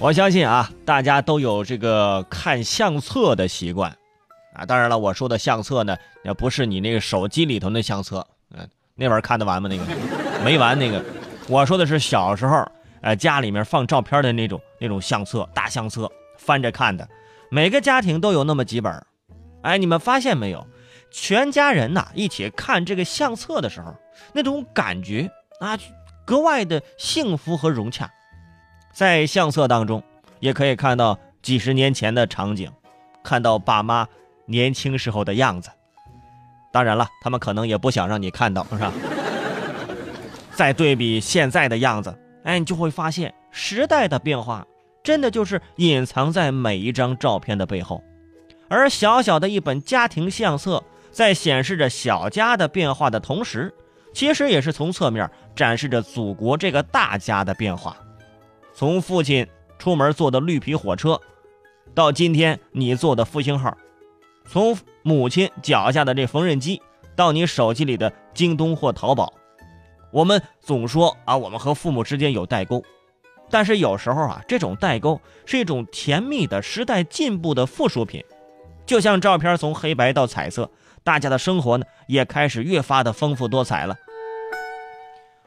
我相信啊，大家都有这个看相册的习惯啊。当然了，我说的相册呢，也不是你那个手机里头那相册，嗯，那玩意儿看得完吗？那个没完。那个我说的是小时候，呃，家里面放照片的那种那种相册，大相册，翻着看的。每个家庭都有那么几本。哎，你们发现没有？全家人呐一起看这个相册的时候，那种感觉啊，格外的幸福和融洽。在相册当中，也可以看到几十年前的场景，看到爸妈年轻时候的样子。当然了，他们可能也不想让你看到，是吧？再对比现在的样子，哎，你就会发现时代的变化，真的就是隐藏在每一张照片的背后。而小小的一本家庭相册，在显示着小家的变化的同时，其实也是从侧面展示着祖国这个大家的变化。从父亲出门坐的绿皮火车，到今天你坐的复兴号；从母亲脚下的这缝纫机，到你手机里的京东或淘宝。我们总说啊，我们和父母之间有代沟，但是有时候啊，这种代沟是一种甜蜜的时代进步的附属品。就像照片从黑白到彩色，大家的生活呢也开始越发的丰富多彩了。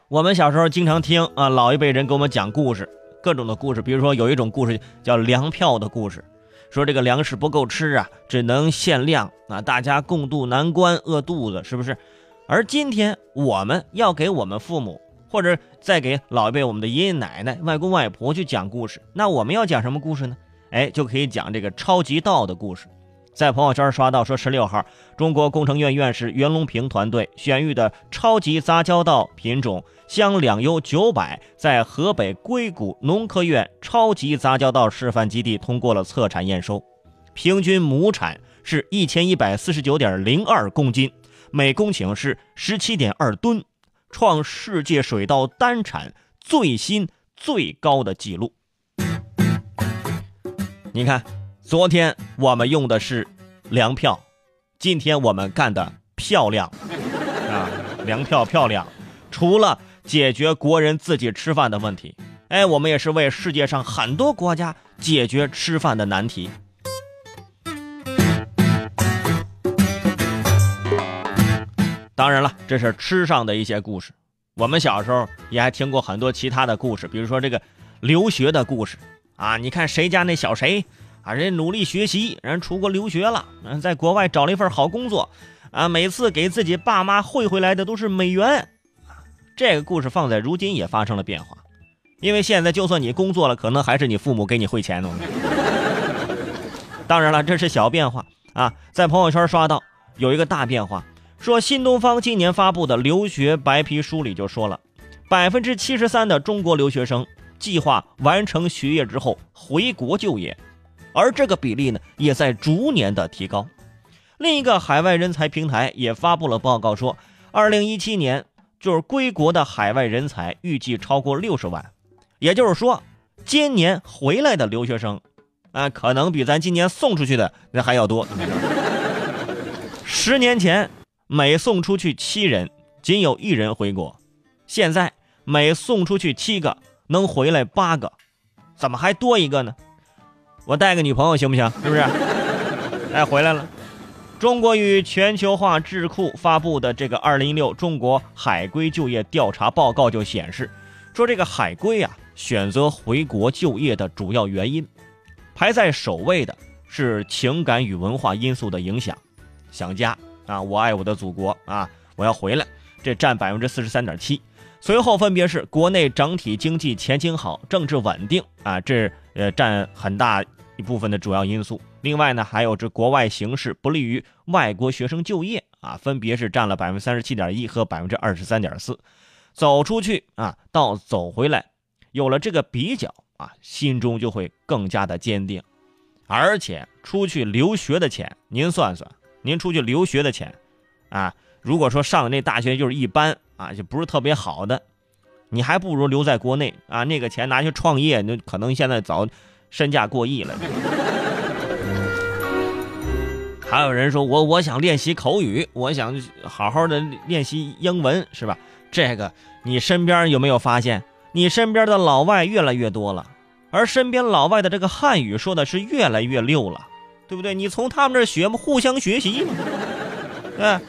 我们小时候经常听啊，老一辈人给我们讲故事。各种的故事，比如说有一种故事叫粮票的故事，说这个粮食不够吃啊，只能限量啊，大家共度难关，饿肚子，是不是？而今天我们要给我们父母，或者再给老一辈我们的爷爷奶奶、外公外婆去讲故事，那我们要讲什么故事呢？哎，就可以讲这个超级道的故事。在朋友圈刷到说，十六号，中国工程院院士袁隆平团队选育的超级杂交稻品种湘两优九百，在河北硅谷农科院超级杂交稻示范基地通过了测产验收，平均亩产是一千一百四十九点零二公斤，每公顷是十七点二吨，创世界水稻单产最新最高的纪录。你看。昨天我们用的是粮票，今天我们干的漂亮啊！粮票漂亮，除了解决国人自己吃饭的问题，哎，我们也是为世界上很多国家解决吃饭的难题。当然了，这是吃上的一些故事。我们小时候也还听过很多其他的故事，比如说这个留学的故事啊。你看谁家那小谁？啊，人努力学习，人出国留学了，嗯，在国外找了一份好工作，啊，每次给自己爸妈汇回来的都是美元。这个故事放在如今也发生了变化，因为现在就算你工作了，可能还是你父母给你汇钱呢。当然了，这是小变化啊。在朋友圈刷到有一个大变化，说新东方今年发布的留学白皮书里就说了，百分之七十三的中国留学生计划完成学业之后回国就业。而这个比例呢，也在逐年的提高。另一个海外人才平台也发布了报告说，二零一七年就是归国的海外人才预计超过六十万，也就是说，今年回来的留学生，啊，可能比咱今年送出去的那还要多。十年前，每送出去七人，仅有一人回国；现在每送出去七个，能回来八个，怎么还多一个呢？我带个女朋友行不行？是不是？哎，回来了。中国与全球化智库发布的这个二零一六中国海归就业调查报告就显示，说这个海归啊选择回国就业的主要原因，排在首位的是情感与文化因素的影响，想家啊，我爱我的祖国啊，我要回来，这占百分之四十三点七。随后分别是国内整体经济前景好，政治稳定啊，这呃占很大。一部分的主要因素，另外呢，还有这国外形势不利于外国学生就业啊，分别是占了百分之三十七点一和百分之二十三点四。走出去啊，到走回来，有了这个比较啊，心中就会更加的坚定。而且出去留学的钱，您算算，您出去留学的钱啊，如果说上的那大学就是一般啊，就不是特别好的，你还不如留在国内啊，那个钱拿去创业，那可能现在早。身价过亿了，还有人说我我想练习口语，我想好好的练习英文，是吧？这个你身边有没有发现？你身边的老外越来越多了，而身边老外的这个汉语说的是越来越溜了，对不对？你从他们这学嘛，互相学习嘛，对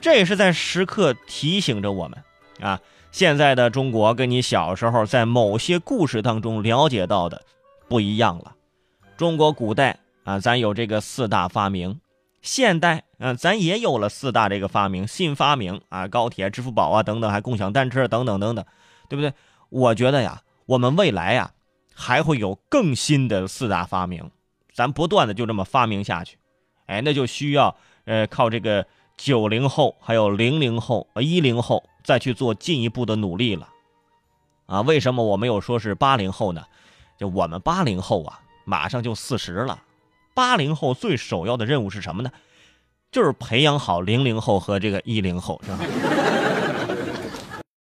这也是在时刻提醒着我们啊，现在的中国跟你小时候在某些故事当中了解到的不一样了。中国古代啊，咱有这个四大发明。现代，嗯，咱也有了四大这个发明，新发明啊，高铁、支付宝啊等等，还共享单车等等等等，对不对？我觉得呀，我们未来呀，还会有更新的四大发明，咱不断的就这么发明下去，哎，那就需要呃靠这个九零后、还有零零后、一零后再去做进一步的努力了，啊，为什么我没有说是八零后呢？就我们八零后啊，马上就四十了。八零后最首要的任务是什么呢？就是培养好零零后和这个一零后，是吧？